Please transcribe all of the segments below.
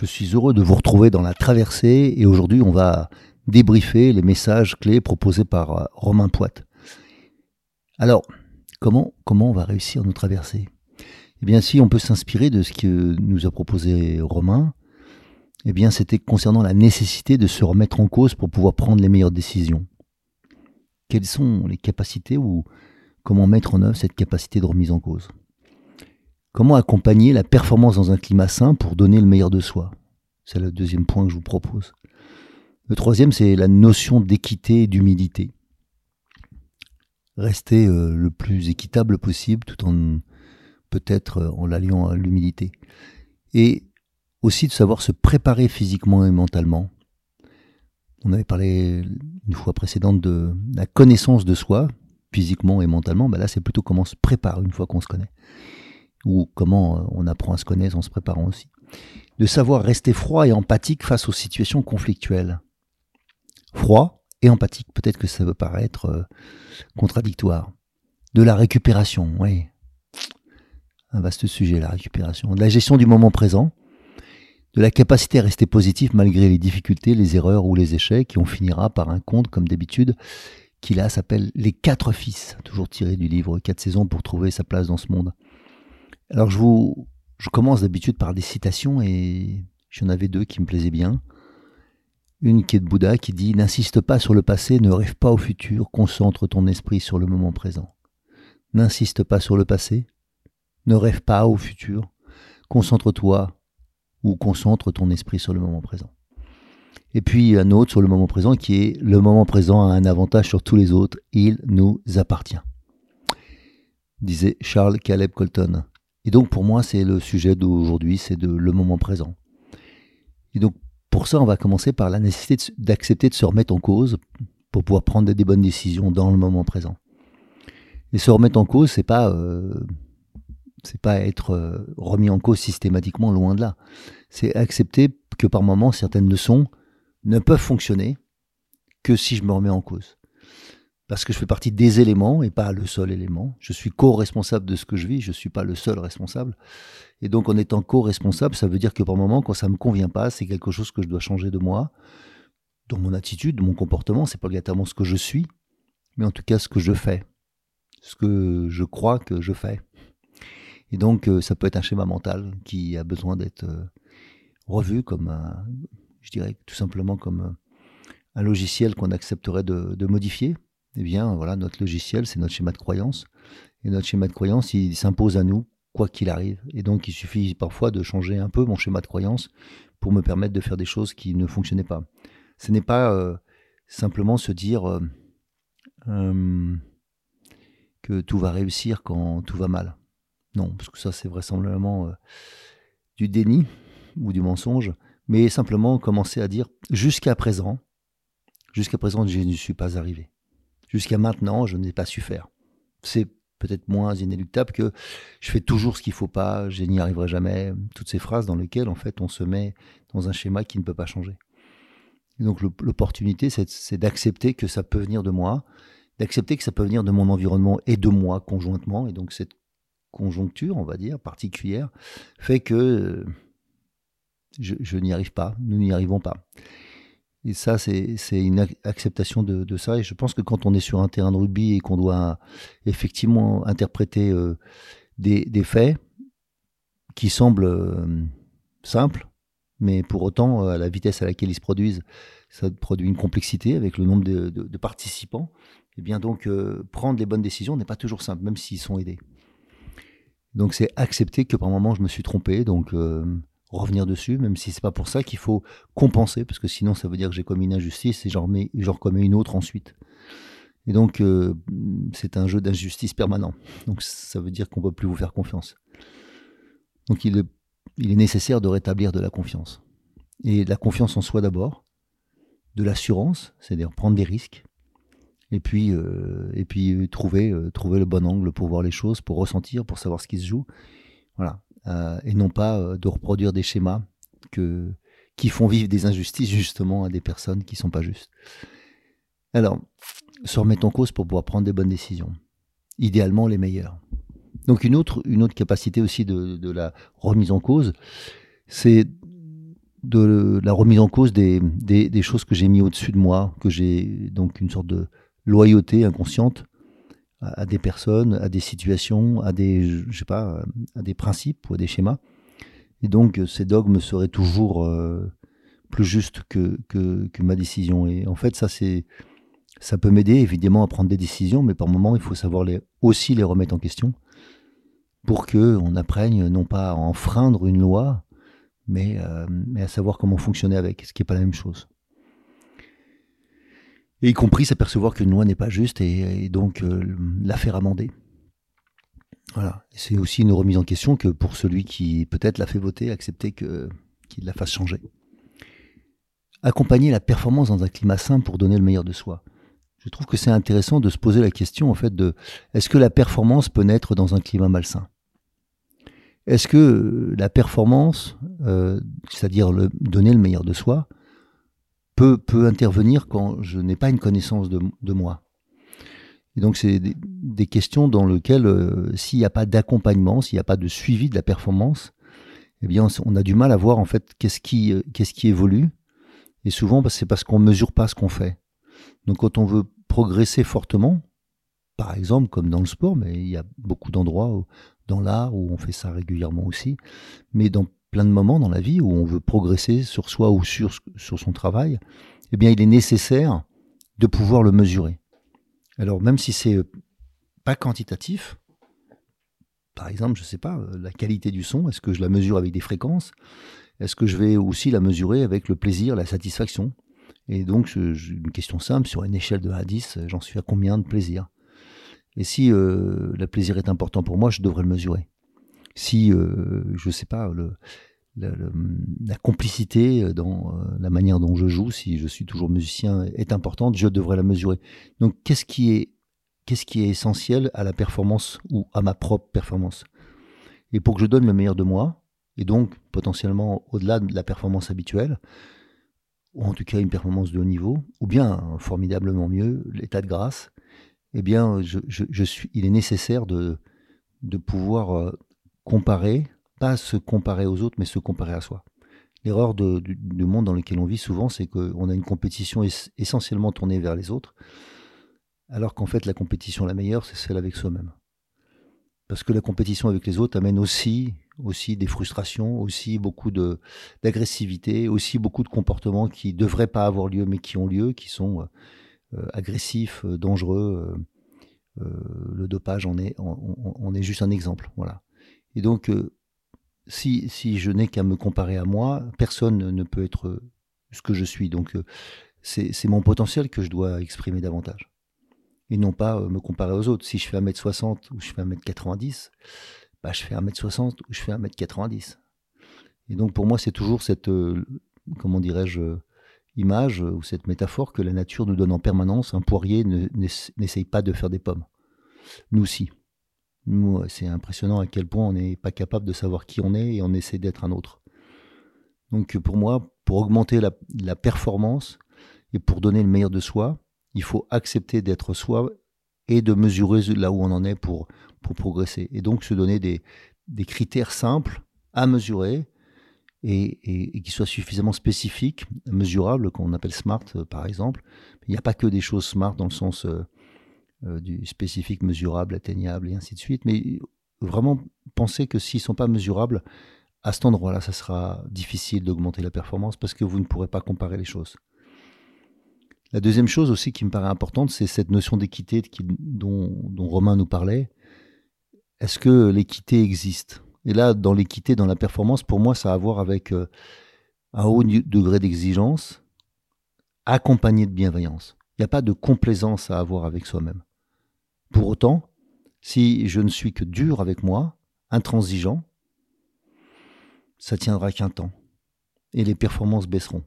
Je suis heureux de vous retrouver dans la traversée et aujourd'hui on va débriefer les messages clés proposés par euh, Romain Poite. Alors, comment, comment on va réussir nos traversées? Eh bien, si on peut s'inspirer de ce que nous a proposé Romain, eh bien, c'était concernant la nécessité de se remettre en cause pour pouvoir prendre les meilleures décisions. Quelles sont les capacités ou comment mettre en œuvre cette capacité de remise en cause? Comment accompagner la performance dans un climat sain pour donner le meilleur de soi? C'est le deuxième point que je vous propose. Le troisième, c'est la notion d'équité et d'humilité. Rester euh, le plus équitable possible tout en peut-être euh, en l'alliant à l'humilité. Et aussi de savoir se préparer physiquement et mentalement. On avait parlé une fois précédente de la connaissance de soi, physiquement et mentalement. Ben là, c'est plutôt comment on se prépare une fois qu'on se connaît ou comment euh, on apprend à se connaître en se préparant aussi. De savoir rester froid et empathique face aux situations conflictuelles. Froid et empathique, peut-être que ça peut paraître euh, contradictoire. De la récupération, oui. Un vaste sujet, la récupération. De la gestion du moment présent. De la capacité à rester positif malgré les difficultés, les erreurs ou les échecs. Et on finira par un conte, comme d'habitude, qui là s'appelle Les quatre fils, toujours tiré du livre Quatre saisons pour trouver sa place dans ce monde. Alors je vous, je commence d'habitude par des citations et j'en avais deux qui me plaisaient bien. Une qui est de Bouddha qui dit N'insiste pas sur le passé, ne rêve pas au futur, concentre ton esprit sur le moment présent. N'insiste pas sur le passé, ne rêve pas au futur, concentre-toi ou concentre ton esprit sur le moment présent. Et puis un autre sur le moment présent qui est Le moment présent a un avantage sur tous les autres, il nous appartient. Disait Charles Caleb Colton. Et donc pour moi, c'est le sujet d'aujourd'hui, c'est le moment présent. Et donc pour ça, on va commencer par la nécessité d'accepter de, se remettre en cause pour pouvoir prendre des bonnes décisions dans le moment présent. Et se remettre en cause, c'est pas euh, pas être euh, remis en cause systématiquement, loin de là. C'est accepter que par moments certaines leçons ne peuvent fonctionner que si je me remets en cause parce que je fais partie des éléments et pas le seul élément. Je suis co-responsable de ce que je vis, je ne suis pas le seul responsable. Et donc en étant co-responsable, ça veut dire que par moment, quand ça ne me convient pas, c'est quelque chose que je dois changer de moi, dans mon attitude, de mon comportement, c'est pas exactement ce que je suis, mais en tout cas ce que je fais, ce que je crois que je fais. Et donc euh, ça peut être un schéma mental qui a besoin d'être euh, revu comme un, je dirais tout simplement comme un logiciel qu'on accepterait de modifier eh bien, voilà, notre logiciel, c'est notre schéma de croyance. Et notre schéma de croyance, il s'impose à nous, quoi qu'il arrive. Et donc, il suffit parfois de changer un peu mon schéma de croyance pour me permettre de faire des choses qui ne fonctionnaient pas. Ce n'est pas euh, simplement se dire euh, euh, que tout va réussir quand tout va mal. Non, parce que ça, c'est vraisemblablement du déni ou du mensonge. Mais simplement commencer à dire jusqu'à présent, jusqu'à présent, je ne suis pas arrivé. Jusqu'à maintenant, je n'ai pas su faire. C'est peut-être moins inéluctable que je fais toujours ce qu'il faut pas, je n'y arriverai jamais. Toutes ces phrases dans lesquelles, en fait, on se met dans un schéma qui ne peut pas changer. donc, l'opportunité, c'est d'accepter que ça peut venir de moi, d'accepter que ça peut venir de mon environnement et de moi conjointement. Et donc, cette conjoncture, on va dire, particulière, fait que euh, je n'y arrive pas, nous n'y arrivons pas. Et ça, c'est une acceptation de, ça. Et je pense que quand on est sur un terrain de rugby et qu'on doit effectivement interpréter euh, des, faits qui semblent euh, simples, mais pour autant, à la vitesse à laquelle ils se produisent, ça produit une complexité avec le nombre de, participants. Et bien donc, prendre les bonnes décisions n'est pas toujours simple, même s'ils sont aidés. Donc c'est accepter que par moment je me suis trompé, donc revenir dessus, même si c'est pas pour ça qu'il faut compenser, parce que sinon ça veut dire que j'ai commis une injustice et j'en remets, j'en commets une autre ensuite. Et donc euh, c'est un jeu d'injustice permanent. Donc ça veut dire qu'on peut plus vous faire confiance. Donc il est, nécessaire de rétablir de la confiance. Et la confiance en soi d'abord, de l'assurance, c'est-à-dire prendre des risques, et puis, euh, et puis trouver, euh, trouver le bon angle pour voir les choses, pour ressentir, pour savoir ce qui se joue. Voilà. Euh, et non pas euh, de reproduire des schémas qui font vivre des injustices justement à des personnes qui sont pas justes. Alors, se remettre en cause pour pouvoir prendre des bonnes décisions, idéalement les meilleures. Donc une autre, capacité aussi de, la remise en cause, c'est de la remise en cause des, des, des choses que j'ai mis au-dessus de moi, que j'ai donc une sorte de loyauté inconsciente à, des personnes, à des situations, à des, je sais pas, à des principes ou à des schémas. Et donc, ces dogmes seraient toujours euh, plus justes que, que, que, ma décision. Et en fait, ça, c'est, ça peut m'aider évidemment à prendre des décisions, mais par moments, il faut savoir les, aussi les remettre en question pour que on apprenne non pas à enfreindre une loi, mais, euh, mais à savoir comment fonctionner avec, ce qui n'est pas la même chose et y compris s'apercevoir qu'une loi n'est pas juste et, donc euh, la faire amender. Voilà. C'est aussi une remise en question que pour celui qui peut-être l'a fait voter, accepter que, qu'il la fasse changer. Accompagner la performance dans un climat sain pour donner le meilleur de soi. Je trouve que c'est intéressant de se poser la question en fait de est-ce que la performance peut naître dans un climat malsain? Est-ce que la performance, euh, c'est-à-dire le, donner le meilleur de soi, peut, intervenir quand je n'ai pas une connaissance de, moi. Et donc, c'est des, questions dans lesquelles, euh, s'il n'y a pas d'accompagnement, s'il n'y a pas de suivi de la performance, eh bien, on a du mal à voir en fait qu'est-ce qui, euh, évolue. Et souvent, bah, c'est parce qu'on ne mesure pas ce qu'on fait. Donc, quand on veut progresser fortement, par exemple, comme dans le sport, mais il y a beaucoup d'endroits dans l'art où on fait ça régulièrement aussi, mais dans plein de moments dans la vie où on veut progresser sur soi ou sur, son travail, eh bien, il est nécessaire de pouvoir le mesurer. Alors, même si c'est euh, pas quantitatif, par exemple, je ne sais pas, euh, la qualité du son, est-ce que je la mesure avec des fréquences? Est-ce que je vais aussi la mesurer avec le plaisir, la satisfaction? Et donc, une question simple, sur une échelle de 1 à 10, j'en suis à combien de plaisir? Et si euh, le plaisir est important pour moi, je devrais le mesurer si, euh, je ne sais pas, la, complicité dans euh, la manière dont je joue, si je suis toujours musicien, est importante, je devrais la mesurer. Donc, qu'est-ce qui est, qu'est-ce qui est essentiel à la performance ou à ma propre performance? Et pour que je donne le meilleur de moi, et donc potentiellement au-delà de la performance habituelle, ou en tout cas une performance de haut niveau, ou bien formidablement mieux, l'état de grâce, eh bien, il est nécessaire de, de pouvoir euh, comparer, pas se comparer aux autres, mais se comparer à soi. L'erreur du, monde dans lequel on vit souvent, c'est qu'on a une compétition essentiellement tournée vers les autres, alors qu'en fait la compétition la meilleure, c'est celle avec soi-même. Parce que la compétition avec les autres amène aussi, aussi des frustrations, aussi beaucoup d'agressivité, aussi beaucoup de comportements qui ne devraient pas avoir lieu, mais qui ont lieu, qui sont euh, agressifs, euh, dangereux. Euh, le dopage en est, on est juste un exemple. Voilà. Et donc, euh, si, si je n'ai qu'à me comparer à moi, personne ne peut être ce que je suis. Donc, euh, c'est mon potentiel que je dois exprimer davantage. Et non pas euh, me comparer aux autres. Si je fais 1m60 ou je fais 1m90, bah, je fais 1m60 ou je fais 1m90. Et donc, pour moi, c'est toujours cette, comment dirais-je, image ou cette métaphore que la nature nous donne en permanence. Un poirier n'essaye pas de faire des pommes. Nous c'est impressionnant à quel point on n'est pas capable de savoir qui on est et on essaie d'être un autre. Donc pour moi, pour augmenter la, performance et pour donner le meilleur de soi, il faut accepter d'être soi et de mesurer là où on en est pour, pour progresser. Et donc se donner des, critères simples à mesurer et, qui soient suffisamment spécifiques, mesurables, qu'on appelle SMART par exemple. Il n'y a pas que des choses SMART dans le sens... Euh, euh, du spécifique, mesurable, atteignable et ainsi de suite. Mais vraiment penser que s'ils ne sont pas mesurables, à cet endroit-là, ça sera difficile d'augmenter la performance parce que vous ne pourrez pas comparer les choses. La deuxième chose aussi qui me paraît importante, c'est cette notion d'équité dont, Romain nous parlait. Est-ce que l'équité existe? Et là, dans l'équité, dans la performance, pour moi, ça a à voir avec euh, un haut degré d'exigence accompagné de bienveillance. Il n'y a pas de complaisance à avoir avec soi-même. Pour autant, si je ne suis que dur avec moi, intransigeant, ça tiendra qu'un temps. Et les performances baisseront.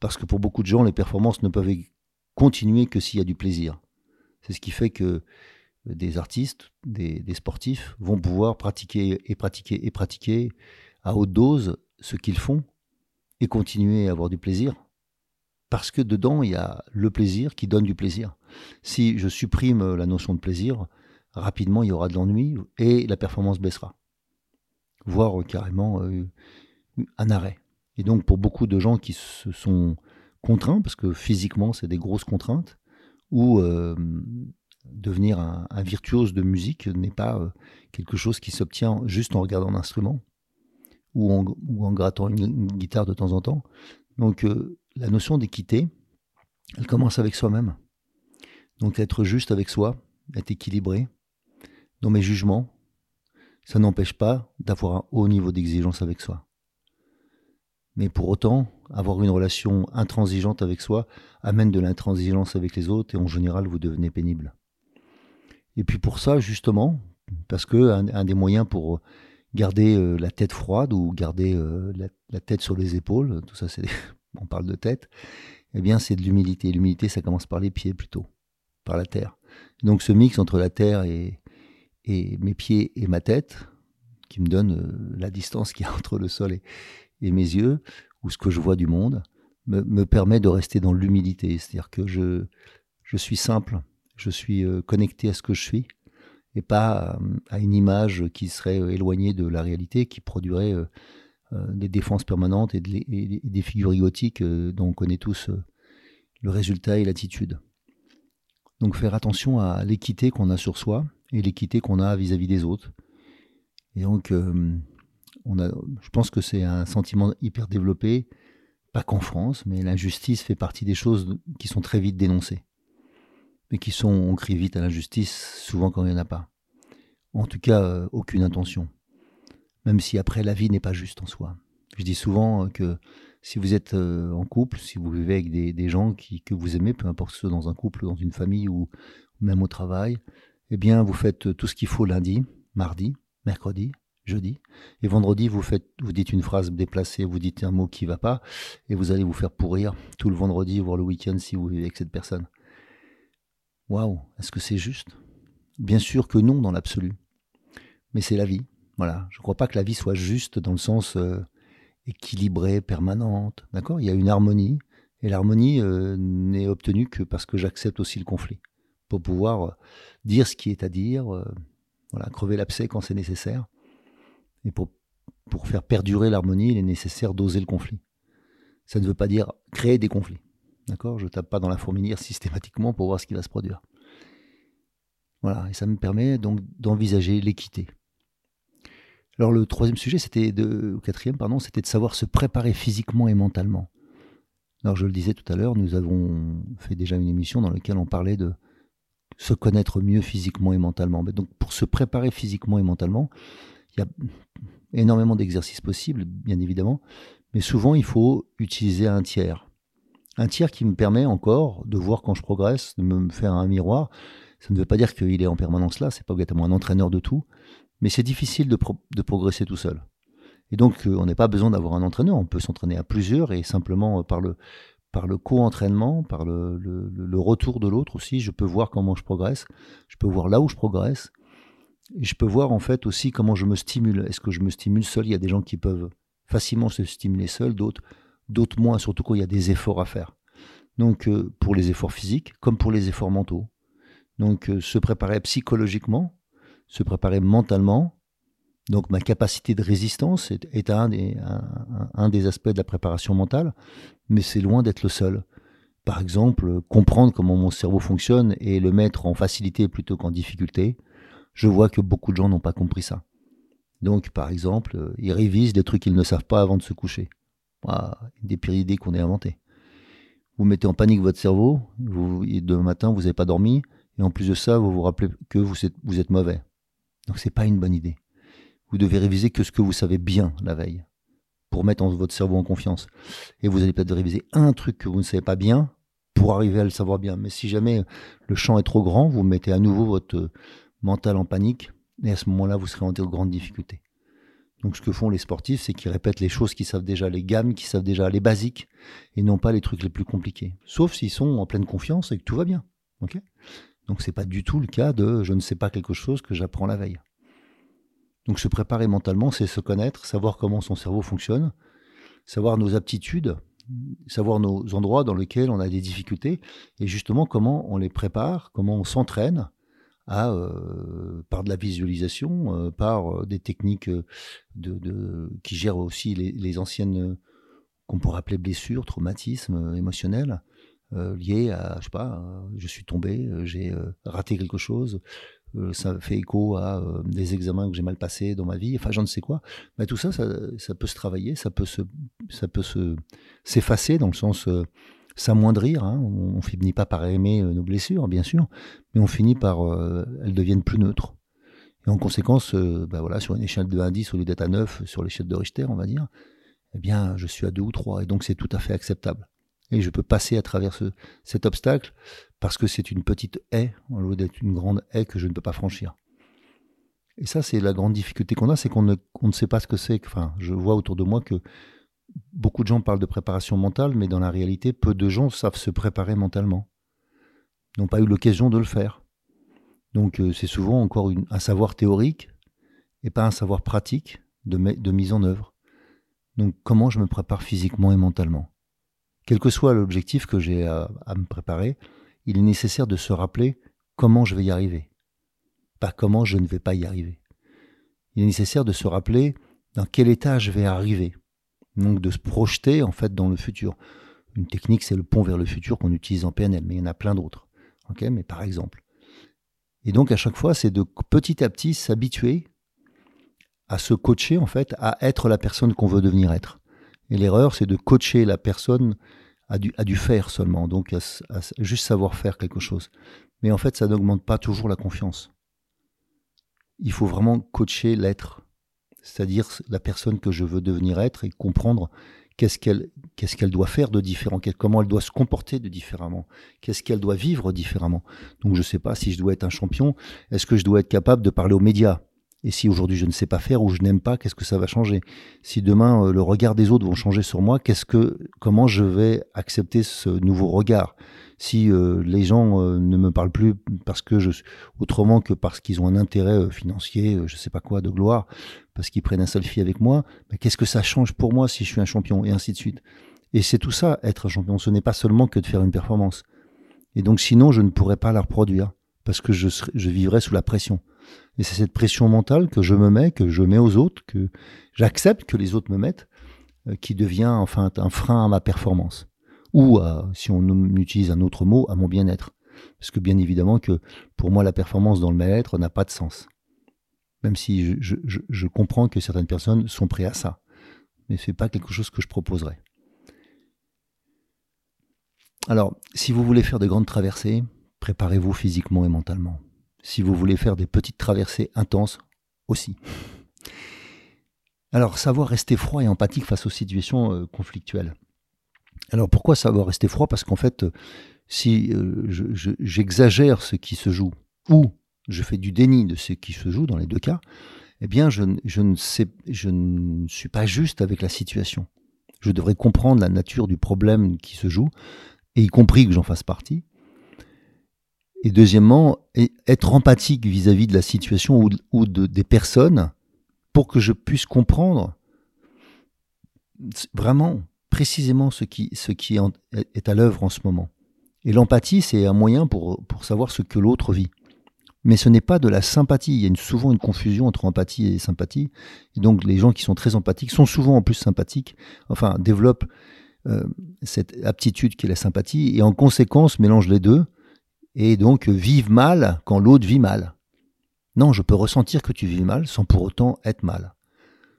Parce que pour beaucoup de gens, les performances ne peuvent continuer que s'il y a du plaisir. C'est ce qui fait que des artistes, des, sportifs vont pouvoir pratiquer et pratiquer et pratiquer à haute dose ce qu'ils font et continuer à avoir du plaisir. Parce que dedans, il y a le plaisir qui donne du plaisir. Si je supprime la notion de plaisir, rapidement, il y aura de l'ennui et la performance baissera voire carrément euh, un arrêt. Et donc pour beaucoup de gens qui se sont contraints, parce que physiquement c'est des grosses contraintes, ou euh, devenir un, virtuose de musique n'est pas euh, quelque chose qui s'obtient juste en regardant l'instrument ou en, ou en grattant une, guitare de temps en temps. Donc la notion d'équité, elle commence avec soi-même. Donc être juste avec soi, être équilibré dans mes jugements, ça n'empêche pas d'avoir un haut niveau d'exigence avec soi. Mais pour autant, avoir une relation intransigeante avec soi amène de l'intransigeance avec les autres et en général, vous devenez pénible. Et puis pour ça, justement, parce que un, des moyens pour garder euh, la tête froide ou garder euh, la, tête sur les épaules, tout ça, c'est, on parle de tête, eh bien, c'est de l'humilité. L'humilité, ça commence par les pieds plutôt, par la terre. Donc, ce mix entre la terre et, et mes pieds et ma tête, qui me donne euh, la distance qu'il y a entre le sol et, mes yeux, ou ce que je vois du monde, me, permet de rester dans l'humilité. C'est-à-dire que je, je suis simple, je suis connecté à ce que je suis, et pas euh, à une image qui serait éloignée de la réalité, qui produirait des défenses permanentes et, des figures égotiques dont on connaît tous le résultat et l'attitude. Donc faire attention à l'équité qu'on a sur soi, et l'équité qu'on a vis-à-vis des autres. Et donc, euh, je pense que c'est un sentiment hyper développé, pas qu'en France, mais l'injustice fait partie des choses qui sont très vite dénoncées. Mais qui sont, on crie vite à l'injustice, souvent quand il n'y en a pas. En tout cas, euh, aucune intention. Même si après, la vie n'est pas juste en soi. Je dis souvent que si vous êtes euh, en couple, si vous vivez avec des, gens que vous aimez, peu importe ce dans un couple, dans une famille ou même au travail, eh bien, vous faites tout ce qu'il faut lundi, mardi, mercredi, jeudi, et vendredi, vous faites, vous dites une phrase déplacée, vous dites un mot qui va pas, et vous allez vous faire pourrir tout le vendredi, voire le week-end si vous vivez avec cette personne. Waouh, est-ce que c'est juste? Bien sûr que non dans l'absolu, mais c'est la vie. Voilà, je ne crois pas que la vie soit juste dans le sens euh, équilibré, permanente. D'accord? Il y a une harmonie, et l'harmonie euh, n'est obtenue que parce que j'accepte aussi le conflit pour pouvoir euh, dire ce qui est à dire, euh, voilà, crever l'abcès quand c'est nécessaire. Et pour faire perdurer l'harmonie, il est nécessaire d'oser le conflit. Ça ne veut pas dire créer des conflits. D'accord? Je tape pas dans la fourmilière systématiquement pour voir ce qui va se produire. Voilà, et ça me permet donc d'envisager l'équité. Alors le troisième sujet, c'était de, quatrième, pardon, c'était de savoir se préparer physiquement et mentalement. Alors je le disais tout à l'heure, nous avons fait déjà une émission dans laquelle on parlait de se connaître mieux physiquement et mentalement. donc pour se préparer physiquement et mentalement, il y a énormément d'exercices possibles, bien évidemment, mais souvent il faut utiliser un tiers. Un tiers qui me permet encore de voir quand je progresse, de me faire un miroir. Ça ne veut pas dire qu'il est en permanence là, c'est pas obligatoirement un entraîneur de tout, mais c'est difficile de, progresser tout seul. Et donc, euh, on n'a pas besoin d'avoir un entraîneur, on peut s'entraîner à plusieurs et simplement euh, par le, par le co-entraînement, par le, le, retour de l'autre aussi, je peux voir comment je progresse, je peux voir là où je progresse, et je peux voir en fait aussi comment je me stimule. Est-ce que je me stimule seul? Il y a des gens qui peuvent facilement se stimuler seuls, d'autres, d'autres moins, surtout quand il y a des efforts à faire. Donc euh, pour les efforts physiques comme pour les efforts mentaux. Donc euh, se préparer psychologiquement, se préparer mentalement, donc ma capacité de résistance est, un, des, un, des, aspects de la préparation mentale, mais c'est loin d'être le seul. Par exemple, comprendre comment mon cerveau fonctionne et le mettre en facilité plutôt qu'en difficulté, je vois que beaucoup de gens n'ont pas compris ça. Donc, par exemple, euh, ils révisent des trucs qu'ils ne savent pas avant de se coucher. Ah, des pires idées qu'on ait inventées. Vous mettez en panique votre cerveau, vous, et demain matin, vous n'avez pas dormi, et en plus de ça, vous vous rappelez que vous êtes, mauvais. Donc, c'est pas une bonne idée. Vous devez réviser que ce que vous savez bien la veille, pour mettre votre cerveau en confiance. Et vous allez peut-être réviser un truc que vous ne savez pas bien, pour arriver à le savoir bien. Mais si jamais le champ est trop grand, vous mettez à nouveau votre mental en panique, et à ce moment-là, vous serez en grande difficulté. Donc ce que font les sportifs, c'est qu'ils répètent les choses qu'ils savent déjà, les gammes qu'ils savent déjà, les basiques, et non pas les trucs les plus compliqués. Sauf s'ils sont en pleine confiance et que tout va bien. Donc c'est pas du tout le cas de je ne sais pas quelque chose que j'apprends la veille. Donc se préparer mentalement, c'est se connaître, savoir comment son cerveau fonctionne, savoir nos aptitudes, savoir nos endroits dans lesquels on a des difficultés, et justement comment on les prépare, comment on s'entraîne euh, par de la visualisation, euh, par euh, des techniques qui gèrent aussi les, anciennes, qu'on pourrait appeler blessures, traumatismes émotionnels, liés à, je sais pas, je suis tombé, j'ai raté quelque chose, ça fait écho à des examens que j'ai mal passés dans ma vie, enfin, j'en ne sais quoi. Mais tout ça, ça, ça, peut se travailler, ça peut se, se s'effacer dans le sens s'amoindrir. Hein. On, finit pas par aimer euh, nos blessures, bien sûr, mais on finit par euh, elles deviennent plus neutres. Et en conséquence, euh, bah voilà, sur une échelle de 1 à 10, au lieu d'être à 9, sur l'échelle de Richter, on va dire, eh bien, je suis à 2 ou 3. Et donc, c'est tout à fait acceptable. Et je peux passer à travers cet obstacle parce que c'est une petite haie, au lieu d'être une grande haie que je ne peux pas franchir. Et ça, c'est la grande difficulté qu'on a, c'est qu'on ne, ne, sait pas ce que c'est. Enfin, je vois autour de moi que beaucoup de gens parlent de préparation mentale, mais dans la réalité, peu de gens savent se préparer mentalement. N'ont pas eu l'occasion de le faire. Donc euh, c'est souvent encore un savoir théorique et pas un savoir pratique de, mise en œuvre. Donc comment je me prépare physiquement et mentalement? Quel que soit l'objectif que j'ai à me préparer, il est nécessaire de se rappeler comment je vais y arriver. Pas comment je ne vais pas y arriver. Il est nécessaire de se rappeler dans quel état je vais arriver donc de se projeter en fait dans le futur. Une technique, c'est le pont vers le futur qu'on utilise en PNL, mais il y en a plein d'autres. Ok, mais par exemple. Et donc à chaque fois, c'est de petit à petit s'habituer à se coacher en fait, à être la personne qu'on veut devenir être. Et l'erreur, c'est de coacher la personne à du, à du faire seulement, donc à, juste savoir faire quelque chose. Mais en fait, ça n'augmente pas toujours la confiance. Il faut vraiment coacher l'être c'est-à-dire la personne que je veux devenir être et comprendre qu'est-ce qu'elle qu'est-ce qu'elle doit faire de différent, comment elle doit se comporter de différemment, qu'est-ce qu'elle doit vivre différemment. Donc je ne sais pas si je dois être un champion, est-ce que je dois être capable de parler aux médias? Et si aujourd'hui je ne sais pas faire ou je n'aime pas, qu'est-ce que ça va changer? Si demain euh, le regard des autres vont changer sur moi, qu'est-ce que, comment je vais accepter ce nouveau regard? Si euh, les gens euh, ne me parlent plus parce que je, autrement que parce qu'ils ont un intérêt financier, je sais pas quoi, de gloire, parce qu'ils prennent un selfie avec moi, qu'est-ce que ça change pour moi si je suis un champion? Et ainsi de suite. Et c'est tout ça, être un champion. Ce n'est pas seulement que de faire une performance. Et donc sinon, je ne pourrais pas la reproduire parce que je vivrais sous la pression. Et c'est cette pression mentale que je me mets, que je mets aux autres, que j'accepte que les autres me mettent, euh, qui devient enfin un frein à ma performance. Ou, si on utilise un autre mot, à mon bien-être. Parce que bien évidemment que pour moi, la performance dans le bien-être n'a pas de sens. Même si je, je, comprends que certaines personnes sont prêtes à ça. Mais ce n'est pas quelque chose que je proposerais. Alors, si vous voulez faire de grandes traversées, préparez-vous physiquement et mentalement si vous voulez faire des petites traversées intenses aussi. Alors, savoir rester froid et empathique face aux situations euh, conflictuelles. Alors, pourquoi savoir rester froid? Parce qu'en fait, si euh, j'exagère ce qui se joue ou je fais du déni de ce qui se joue dans les deux cas, eh bien, je, ne je ne suis pas juste avec la situation. Je devrais comprendre la nature du problème qui se joue, et y compris que j'en fasse partie, et deuxièmement, être empathique vis-à-vis de la situation ou, de, des personnes pour que je puisse comprendre vraiment précisément ce qui, ce qui est à l'œuvre en ce moment. Et l'empathie, c'est un moyen pour, pour savoir ce que l'autre vit. Mais ce n'est pas de la sympathie. Il y a souvent une confusion entre empathie et sympathie. Et donc les gens qui sont très empathiques sont souvent en plus sympathiques, enfin développent euh, cette aptitude qui est la sympathie, et en conséquence mélangent les deux et donc vivent mal quand l'autre vit mal. Non, je peux ressentir que tu vis mal sans pour autant être mal.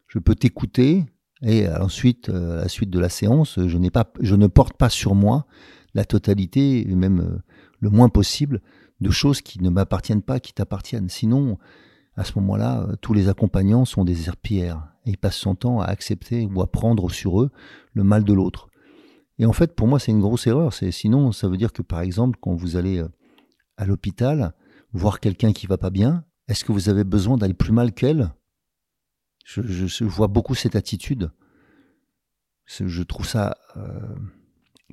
Je peux t'écouter et ensuite, à la suite de la séance, je, pas, ne porte pas sur moi la totalité, même le moins possible, de choses qui ne m'appartiennent pas, qui t'appartiennent. Sinon, à ce moment-là, tous les accompagnants sont des herpières et ils passent son temps à accepter ou à prendre sur eux le mal de l'autre. Et en fait, pour moi, c'est une grosse erreur. Sinon, ça veut dire que par exemple, quand vous allez euh, à l'hôpital voir quelqu'un qui va pas bien, est-ce que vous avez besoin d'aller plus mal qu'elle? Je, vois beaucoup cette attitude. Je trouve ça euh,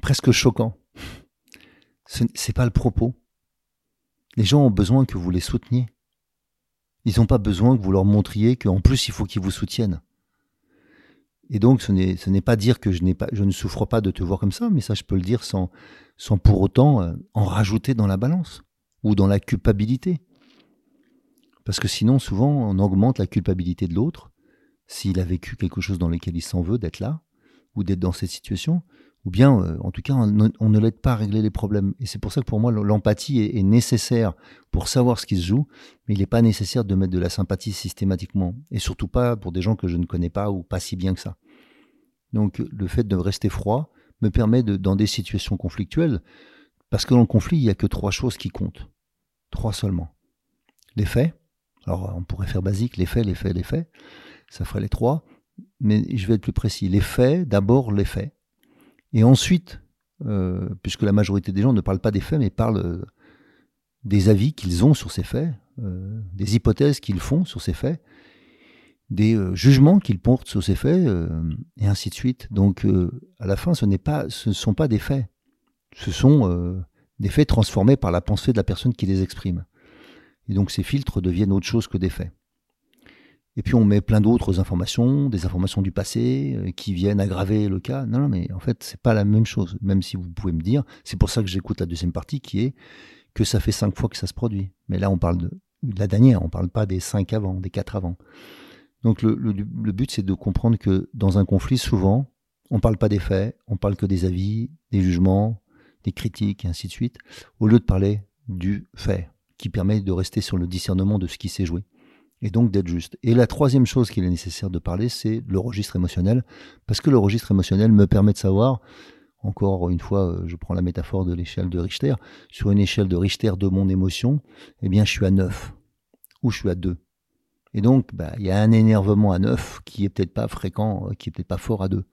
presque choquant. Ce n'est pas le propos. Les gens ont besoin que vous les souteniez. Ils n'ont pas besoin que vous leur montriez qu'en plus il faut qu'ils vous soutiennent. Et donc ce n'est pas dire que je, ne souffre pas de te voir comme ça, mais ça je peux le dire sans, sans pour autant euh, en rajouter dans la balance ou dans la culpabilité. Parce que sinon souvent on augmente la culpabilité de l'autre s'il a vécu quelque chose dans lequel il s'en veut d'être là ou d'être dans cette situation ou bien, euh, en tout cas, on, ne l'aide pas à régler les problèmes. Et c'est pour ça que pour moi, l'empathie est, nécessaire pour savoir ce qui se joue, mais il n'est pas nécessaire de mettre de la sympathie systématiquement, et surtout pas pour des gens que je ne connais pas ou pas si bien que ça. Donc, le fait de rester froid me permet, de, dans des situations conflictuelles, parce que dans le conflit, il n'y a que trois choses qui comptent. Trois seulement. Les faits, alors on pourrait faire basique, les faits, les faits, les faits, ça ferait les trois, mais je vais être plus précis. Les faits, d'abord les faits et ensuite, euh, puisque la majorité des gens ne parlent pas des faits, mais parlent euh, des avis qu'ils ont sur ces faits, euh, des hypothèses qu'ils font sur ces faits, des jugements qu'ils portent sur ces faits, et ainsi de suite. Donc, à la fin, ce n'est pas, ce ne sont pas des faits. Ce sont des faits transformés par la pensée de la personne qui les exprime. Et donc, ces filtres deviennent autre chose que des faits. Et puis on met plein d'autres informations, des informations du passé euh, qui viennent aggraver le cas. Non, non, mais en fait, c'est pas la même chose. Même si vous pouvez me dire, c'est pour ça que j'écoute la deuxième partie qui est que ça fait cinq fois que ça se produit. Mais là, on parle de, la dernière, on parle pas des cinq avant, des quatre avant. Donc le, but, c'est de comprendre que dans un conflit, souvent, on parle pas des faits, on parle que des avis, des jugements, des critiques, et ainsi de suite, au lieu de parler du fait, qui permet de rester sur le discernement de ce qui s'est joué et donc d'être juste. Et la troisième chose qu'il est nécessaire de parler, c'est le registre émotionnel, parce que le registre émotionnel me permet de savoir, encore une fois, euh, je prends la métaphore de l'échelle de Richter, sur une échelle de Richter de mon émotion, eh bien je suis à 9, ou je suis à 2. Et donc, bah, il y a un énervement à 9 qui est peut-être pas fréquent, euh, qui est peut-être pas fort à 2.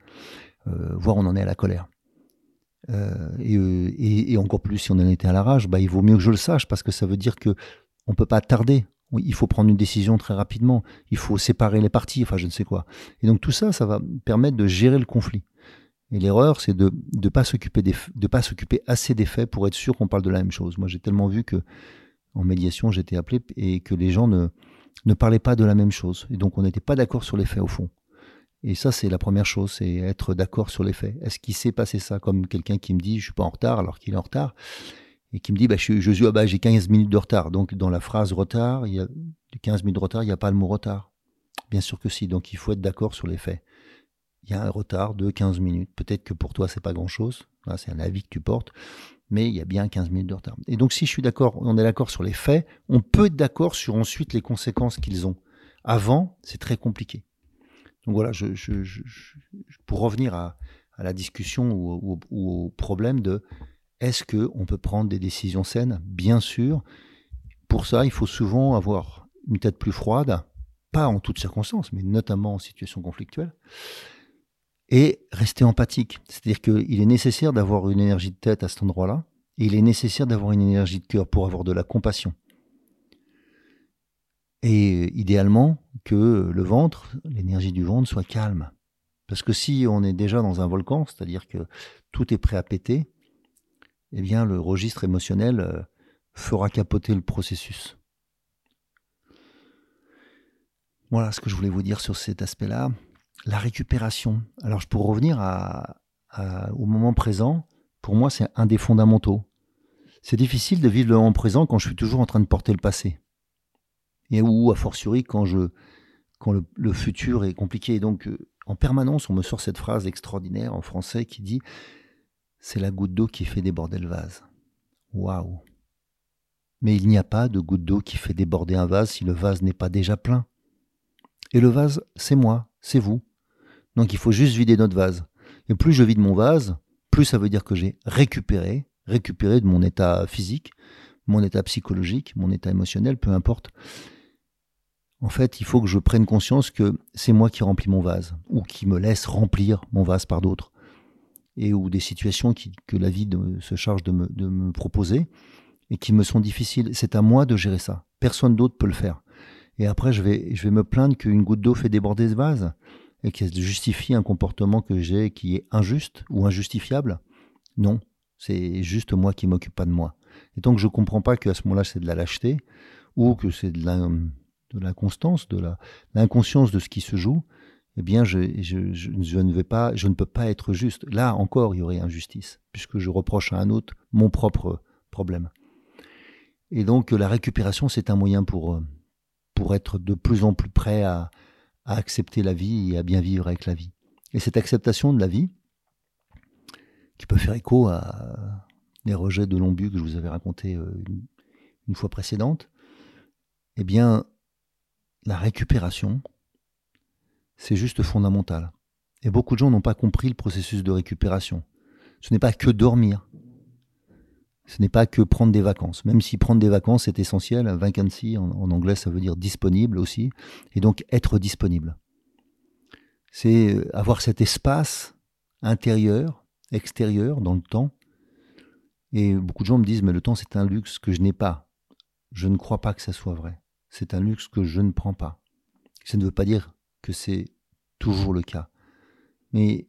Euh, voire on en est à la colère. Et, encore plus si on en était à la rage, bah, il vaut mieux que je le sache parce que ça veut dire que on peut pas tarder il faut prendre une décision très rapidement, il faut séparer les parties, enfin je ne sais quoi. Et donc tout ça, ça va permettre de gérer le conflit. Et l'erreur, c'est de ne pas s'occuper de assez des faits pour être sûr qu'on parle de la même chose. Moi, j'ai tellement vu que en médiation, j'étais appelé et que les gens ne ne parlaient pas de la même chose. Et donc on n'était pas d'accord sur les faits au fond. Et ça, c'est la première chose, c'est être d'accord sur les faits. Est-ce qu'il s'est passé ça comme quelqu'un qui me dit je suis pas en retard alors qu'il est en retard et qui me dit bah, je, suis, ah bah, j'ai 15 minutes de retard. Donc dans la phrase retard, il y a 15 minutes de retard, il n'y a pas le mot retard. Bien sûr que si, donc il faut être d'accord sur les faits. Il y a un retard de 15 minutes. Peut-être que pour toi, c'est pas grand-chose. C'est un avis que tu portes. Mais il y a bien 15 minutes de retard. Et donc si je suis d'accord, on est d'accord sur les faits, on peut être d'accord sur ensuite les conséquences qu'ils ont. Avant, c'est très compliqué. Donc voilà, pour revenir à, à la discussion ou, ou au problème de est-ce qu'on peut prendre des décisions saines? Bien sûr. Pour ça, il faut souvent avoir une tête plus froide, pas en toutes circonstances, mais notamment en situation conflictuelle, et rester empathique. C'est-à-dire qu'il est nécessaire d'avoir une énergie de tête à cet endroit-là, et il est nécessaire d'avoir une énergie de cœur pour avoir de la compassion. Et idéalement, que le ventre, l'énergie du ventre soit calme. Parce que si on est déjà dans un volcan, c'est-à-dire que tout est prêt à péter, eh bien, le registre émotionnel euh, fera capoter le processus. Voilà ce que je voulais vous dire sur cet aspect-là. La récupération. Alors, pour revenir au moment présent, pour moi, c'est un des fondamentaux. C'est difficile de vivre le moment présent quand je suis toujours en train de porter le passé. Et ou, a fortiori, quand, le, futur est compliqué. Donc, euh, en permanence, on me sort cette phrase extraordinaire en français qui dit c'est la goutte d'eau qui fait déborder le vase. Waouh Mais il n'y a pas de goutte d'eau qui fait déborder un vase si le vase n'est pas déjà plein. Et le vase, c'est moi, c'est vous. Donc il faut juste vider notre vase. Et plus je vide mon vase, plus ça veut dire que j'ai récupéré, récupéré de mon état physique, mon état psychologique, mon état émotionnel, peu importe. En fait, il faut que je prenne conscience que c'est moi qui remplis mon vase, ou qui me laisse remplir mon vase par d'autres, et ou des situations que la vie se charge de me proposer, et qui me sont difficiles. C'est à moi de gérer ça. Personne d'autre peut le faire. Et après, je vais, je vais me plaindre qu'une goutte d'eau fait déborder ce vase et qu'elle justifie un comportement que j'ai qui est injuste ou injustifiable. Non, c'est juste moi qui m'occupe pas de moi. Et que je comprends pas qu'à ce moment-là, c'est de la lâcheté ou que c'est de la, de la constance, de l'inconscience de ce qui se joue, eh bien, je, ne vais pas, je ne peux pas être juste. Là encore, il y aurait injustice, puisque je reproche à un autre mon propre problème. Et donc la récupération, c'est un moyen pour, être de plus en plus prêt à, à accepter la vie et à bien vivre avec la vie. Et cette acceptation de la vie, qui peut faire écho à les rejets de Lombu que je vous avais raconté euh, une, fois précédente, eh bien, la récupération, c'est juste fondamental. Et beaucoup de gens n'ont pas compris le processus de récupération. Ce n'est pas que dormir, ce n'est pas que prendre des vacances, même si prendre des vacances est essentiel. Vacancy, en, anglais, ça veut dire disponible aussi, et donc être disponible. C'est euh, avoir cet espace intérieur, extérieur, dans le temps. Et beaucoup de gens me disent, mais le temps, c'est un luxe que je n'ai pas. Je ne crois pas que ça soit vrai. C'est un luxe que je ne prends pas. Ça ne veut pas dire que c'est toujours le cas. Mais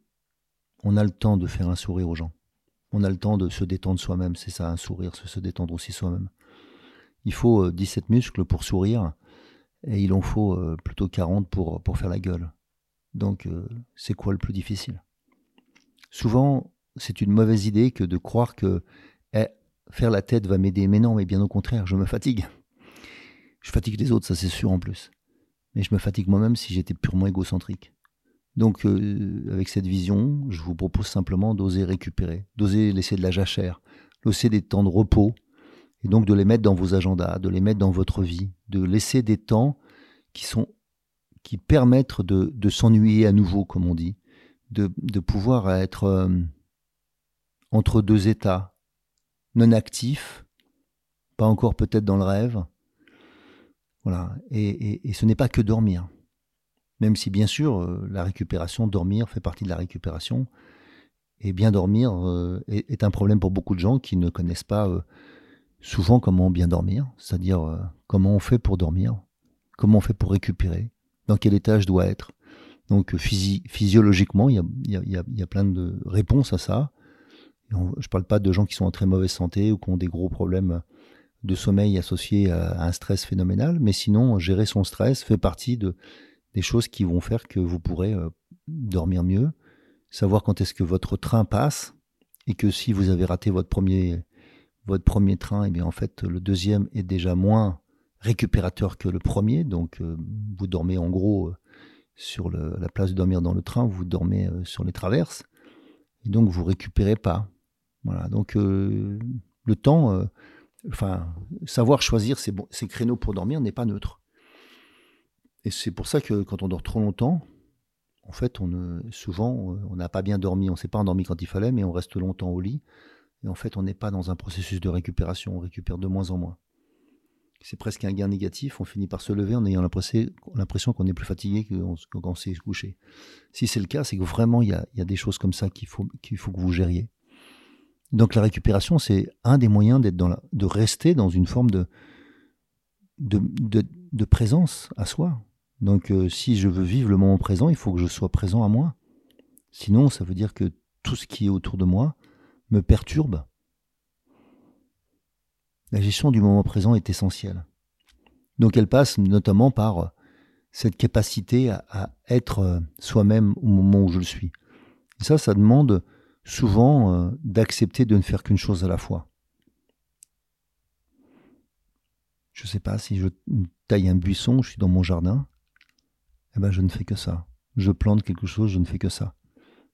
on a le temps de faire un sourire aux gens. On a le temps de se détendre soi-même, c'est ça, un sourire, se, détendre aussi soi-même. Il faut 17 euh, muscles pour sourire, et il en faut euh, plutôt 40 pour, pour faire la gueule. Donc, euh, c'est quoi le plus difficile? Souvent, c'est une mauvaise idée que de croire que eh, faire la tête va m'aider. Mais non, mais bien au contraire, je me fatigue. Je fatigue les autres, ça c'est sûr en plus. Mais je me fatigue moi-même si j'étais purement égocentrique. Donc, euh, avec cette vision, je vous propose simplement d'oser récupérer, d'oser laisser de la jachère, d'oser des temps de repos, et donc de les mettre dans vos agendas, de les mettre dans votre vie, de laisser des temps qui sont qui permettent de, s'ennuyer à nouveau, comme on dit, de, pouvoir être euh, entre deux états, non actifs, pas encore peut-être dans le rêve. Voilà. et ce n'est pas que dormir. Même si bien sûr euh, la récupération, dormir fait partie de la récupération. Et bien dormir euh, est, un problème pour beaucoup de gens qui ne connaissent pas euh, souvent comment bien dormir, c'est-à-dire comment on fait pour dormir, comment on fait pour récupérer, dans quel état je dois être. Donc physiologiquement, il y, a, plein de réponses à ça. je ne parle pas de gens qui sont en très mauvaise santé ou qui ont des gros problèmes de sommeil associés à un stress phénoménal, mais sinon, gérer son stress fait partie de, des choses qui vont faire que vous pourrez euh, dormir mieux, savoir quand est-ce que votre train passe, et que si vous avez raté votre premier, votre premier train, et eh bien en fait le deuxième est déjà moins récupérateur que le premier, donc euh, vous dormez en gros euh, sur la place de dormir dans le train, vous dormez sur les traverses, et donc vous récupérez pas. Voilà, donc le temps, enfin savoir choisir ses, ses créneaux pour dormir n'est pas neutre. Et c'est pour ça que quand on dort trop longtemps, en fait, souvent, on n'a pas bien dormi, on ne s'est pas endormi quand il fallait, mais on reste longtemps au lit. Et en fait, on n'est pas dans un processus de récupération, on récupère de moins en moins. C'est presque un gain négatif, on finit par se lever en ayant l'impression qu'on est plus fatigué que quand on s'est couché. Si c'est le cas, c'est que vraiment, il y a, des choses comme ça qu'il faut, qu'il faut que vous gériez. Donc la récupération, c'est un des moyens d'être dans de rester dans une forme de, de, de présence à soi, donc euh, si je veux vivre le moment présent, il faut que je sois présent à moi. Sinon, ça veut dire que tout ce qui est autour de moi me perturbe. La gestion du moment présent est essentielle. Donc elle passe notamment par euh, cette capacité à, être euh, soi-même au moment où je le suis. Et ça, ça demande souvent d'accepter de ne faire qu'une chose à la fois. Je ne sais pas si je taille un buisson, je suis dans mon jardin, eh ben, je ne fais que ça. Je plante quelque chose, je ne fais que ça.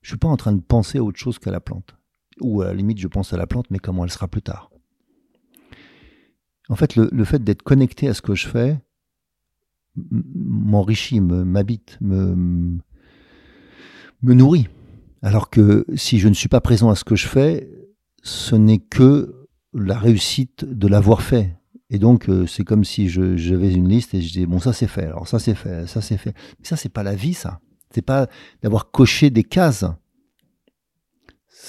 Je suis pas en train de penser à autre chose qu'à la plante. Ou à la limite, je pense à la plante, mais comment elle sera plus tard. En fait, le, fait d'être connecté à ce que je fais m'enrichit, m'habite, me, me nourrit. Alors que si je ne suis pas présent à ce que je fais, ce n'est que la réussite de l'avoir fait. Et donc, euh, c'est comme si j'avais une liste et je dis, bon, ça c'est fait, alors ça c'est fait, ça c'est fait. Mais ça, c'est pas la vie, ça. C'est pas d'avoir coché des cases.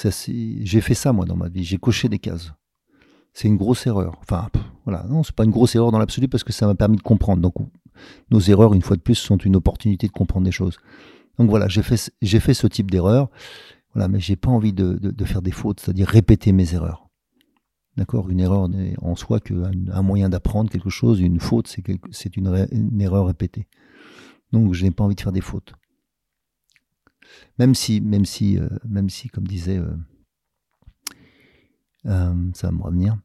J'ai fait ça, moi, dans ma vie. J'ai coché des cases. C'est une grosse erreur. Enfin, voilà. Non, c'est pas une grosse erreur dans l'absolu parce que ça m'a permis de comprendre. Donc, nos erreurs, une fois de plus, sont une opportunité de comprendre des choses. Donc voilà, j'ai fait, ce type d'erreur. Voilà, mais j'ai pas envie de, faire des fautes, c'est-à-dire répéter mes erreurs. D'accord? Une erreur n'est en soi qu'un un moyen d'apprendre quelque chose. Une faute, c'est une, erreur répétée. Donc, je n'ai pas envie de faire des fautes. Même si, même si, euh, même si comme disait, euh, euh, ça va me revenir,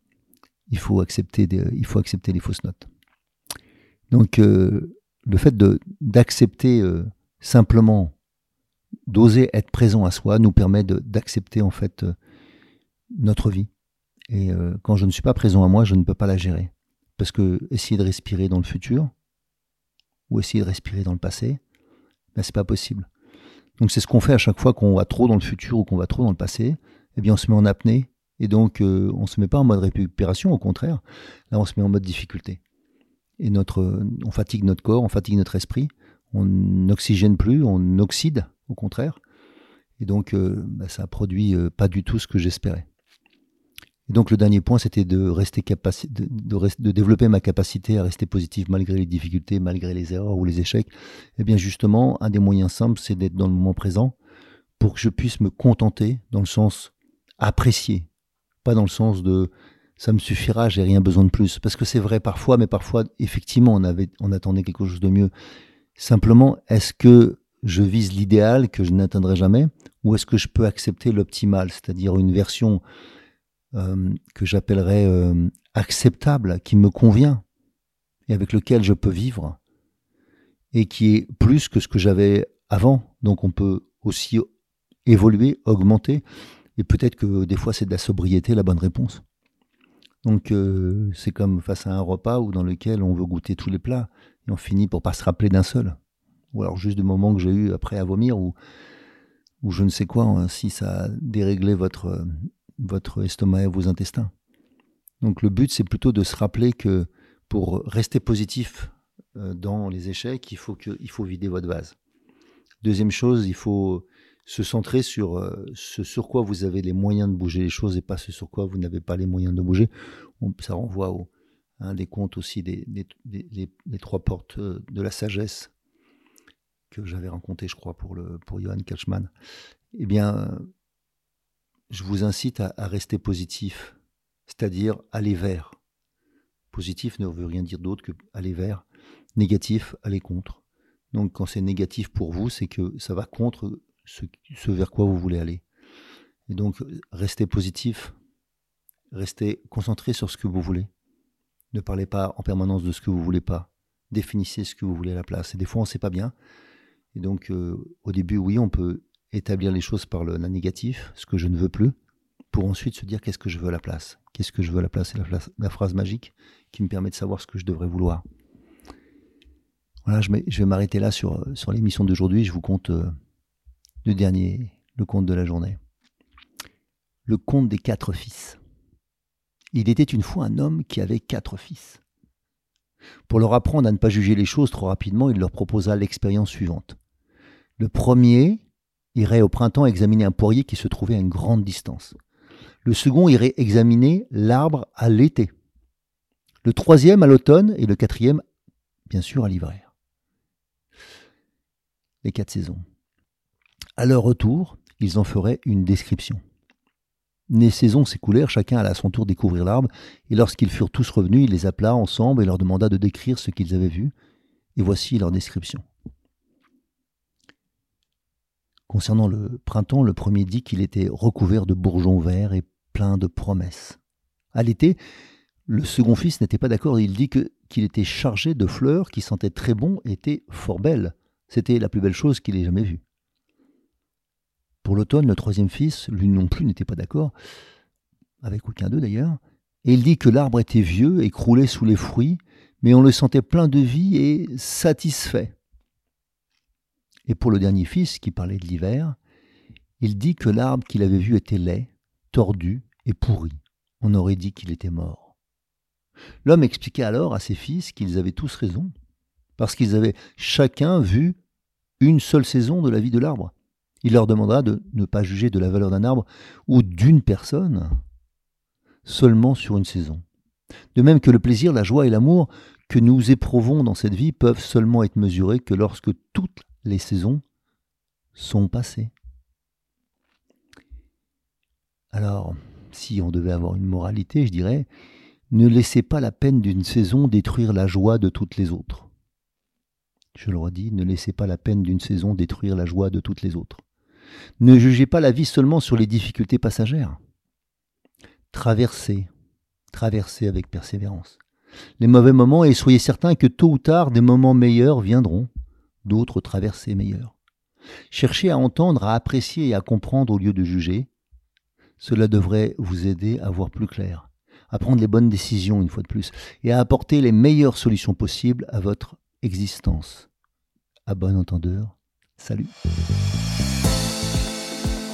il faut accepter les fausses notes. Donc, le fait d'accepter simplement, d'oser être présent à soi, nous permet d'accepter en fait notre vie et euh, quand je ne suis pas présent à moi, je ne peux pas la gérer. Parce que essayer de respirer dans le futur, ou essayer de respirer dans le passé, ben, c'est pas possible. Donc c'est ce qu'on fait à chaque fois qu'on va trop dans le futur ou qu'on va trop dans le passé. Eh bien, on se met en apnée et donc euh, on se met pas en mode récupération, au contraire. Là, on se met en mode difficulté. Et notre, on fatigue notre corps, on fatigue notre esprit, on n'oxygène plus, on oxyde, au contraire. Et donc, euh, ben, ça produit pas du tout ce que j'espérais. Et donc le dernier point, c'était de rester de, de, développer ma capacité à rester positif malgré les difficultés, malgré les erreurs ou les échecs. Et eh bien justement, un des moyens simples, c'est d'être dans le moment présent pour que je puisse me contenter dans le sens apprécier, pas dans le sens de ça me suffira, j'ai rien besoin de plus. Parce que c'est vrai parfois, mais parfois effectivement on avait, on attendait quelque chose de mieux. Simplement, est-ce que je vise l'idéal que je n'atteindrai jamais, ou est-ce que je peux accepter l'optimal, c'est-à-dire une version euh, que j'appellerais euh, acceptable, qui me convient et avec lequel je peux vivre et qui est plus que ce que j'avais avant? Donc on peut aussi évoluer, augmenter et peut-être que des fois c'est de la sobriété la bonne réponse. Donc euh, c'est comme face à un repas où dans lequel on veut goûter tous les plats et on finit pour pas se rappeler d'un seul. Ou alors juste du moment que j'ai eu après à vomir ou, ou je ne sais quoi, hein, si ça a déréglé votre, votre estomac et vos intestins. Donc le but, c'est plutôt de se rappeler que pour rester positif euh, dans les échecs, il faut, que, il faut vider votre vase. Deuxième chose, il faut se centrer sur euh, ce sur quoi vous avez les moyens de bouger les choses et pas ce sur quoi vous n'avez pas les moyens de bouger. ça renvoie au, hein, des contes aussi des, des, trois portes euh, de la sagesse que j'avais rencontré, je crois, pour, le, pour Johann Kalschmann. Eh bien, je vous incite à, rester positif, c'est-à-dire aller vers. Positif ne veut rien dire d'autre que aller vers. Négatif, aller contre. Donc quand c'est négatif pour vous, c'est que ça va contre ce, vers quoi vous voulez aller. Et donc restez positif, restez concentré sur ce que vous voulez. Ne parlez pas en permanence de ce que vous voulez pas. Définissez ce que vous voulez à la place. Et des fois, on ne sait pas bien. Et donc, euh, au début, oui, on peut établir les choses par le négatif, ce que je ne veux plus, pour ensuite se dire qu'est-ce que je veux à la place. Qu'est-ce que je veux à la place? C'est la, phrase magique qui me permet de savoir ce que je devrais vouloir. Voilà, je, vais m'arrêter là sur, sur l'émission d'aujourd'hui. Je vous compte euh, le dernier, le conte de la journée. Le conte des quatre fils. Il était une fois un homme qui avait quatre fils. Pour leur apprendre à ne pas juger les choses trop rapidement, il leur proposa l'expérience suivante. Le premier irait au printemps examiner un poirier qui se trouvait à une grande distance. Le second irait examiner l'arbre à l'été. Le troisième à l'automne et le quatrième, bien sûr, à l'hiver. Les quatre saisons. À leur retour, ils en feraient une description. Les saisons s'écoulèrent, chacun alla à son tour découvrir l'arbre, et lorsqu'ils furent tous revenus, il les appela ensemble et leur demanda de décrire ce qu'ils avaient vu, et voici leur description. Concernant le printemps, le premier dit qu'il était recouvert de bourgeons verts et plein de promesses. À l'été, le second fils n'était pas d'accord. Il dit qu'il était chargé de fleurs qui sentaient très bon et étaient fort belles. C'était la plus belle chose qu'il ait jamais vue. Pour l'automne, le troisième fils, lui non plus, n'était pas d'accord, avec aucun d'eux d'ailleurs. Et il dit que l'arbre était vieux et croulait sous les fruits, mais on le sentait plein de vie et satisfait. Et pour le dernier fils, qui parlait de l'hiver, il dit que l'arbre qu'il avait vu était laid, tordu et pourri. On aurait dit qu'il était mort. L'homme expliquait alors à ses fils qu'ils avaient tous raison, parce qu'ils avaient chacun vu une seule saison de la vie de l'arbre. Il leur demandera de ne pas juger de la valeur d'un arbre ou d'une personne seulement sur une saison. De même que le plaisir, la joie et l'amour que nous éprouvons dans cette vie peuvent seulement être mesurés que lorsque toutes les saisons sont passées. Alors, si on devait avoir une moralité, je dirais, ne laissez pas la peine d'une saison détruire la joie de toutes les autres. Je le redis, ne laissez pas la peine d'une saison détruire la joie de toutes les autres. Ne jugez pas la vie seulement sur les difficultés passagères. Traversez, traversez avec persévérance les mauvais moments et soyez certains que tôt ou tard des moments meilleurs viendront, d'autres traversées meilleures. Cherchez à entendre, à apprécier et à comprendre au lieu de juger. Cela devrait vous aider à voir plus clair, à prendre les bonnes décisions une fois de plus, et à apporter les meilleures solutions possibles à votre existence. À bon entendeur, salut.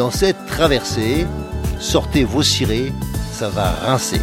Dans cette traversée, sortez vos cirés, ça va rincer.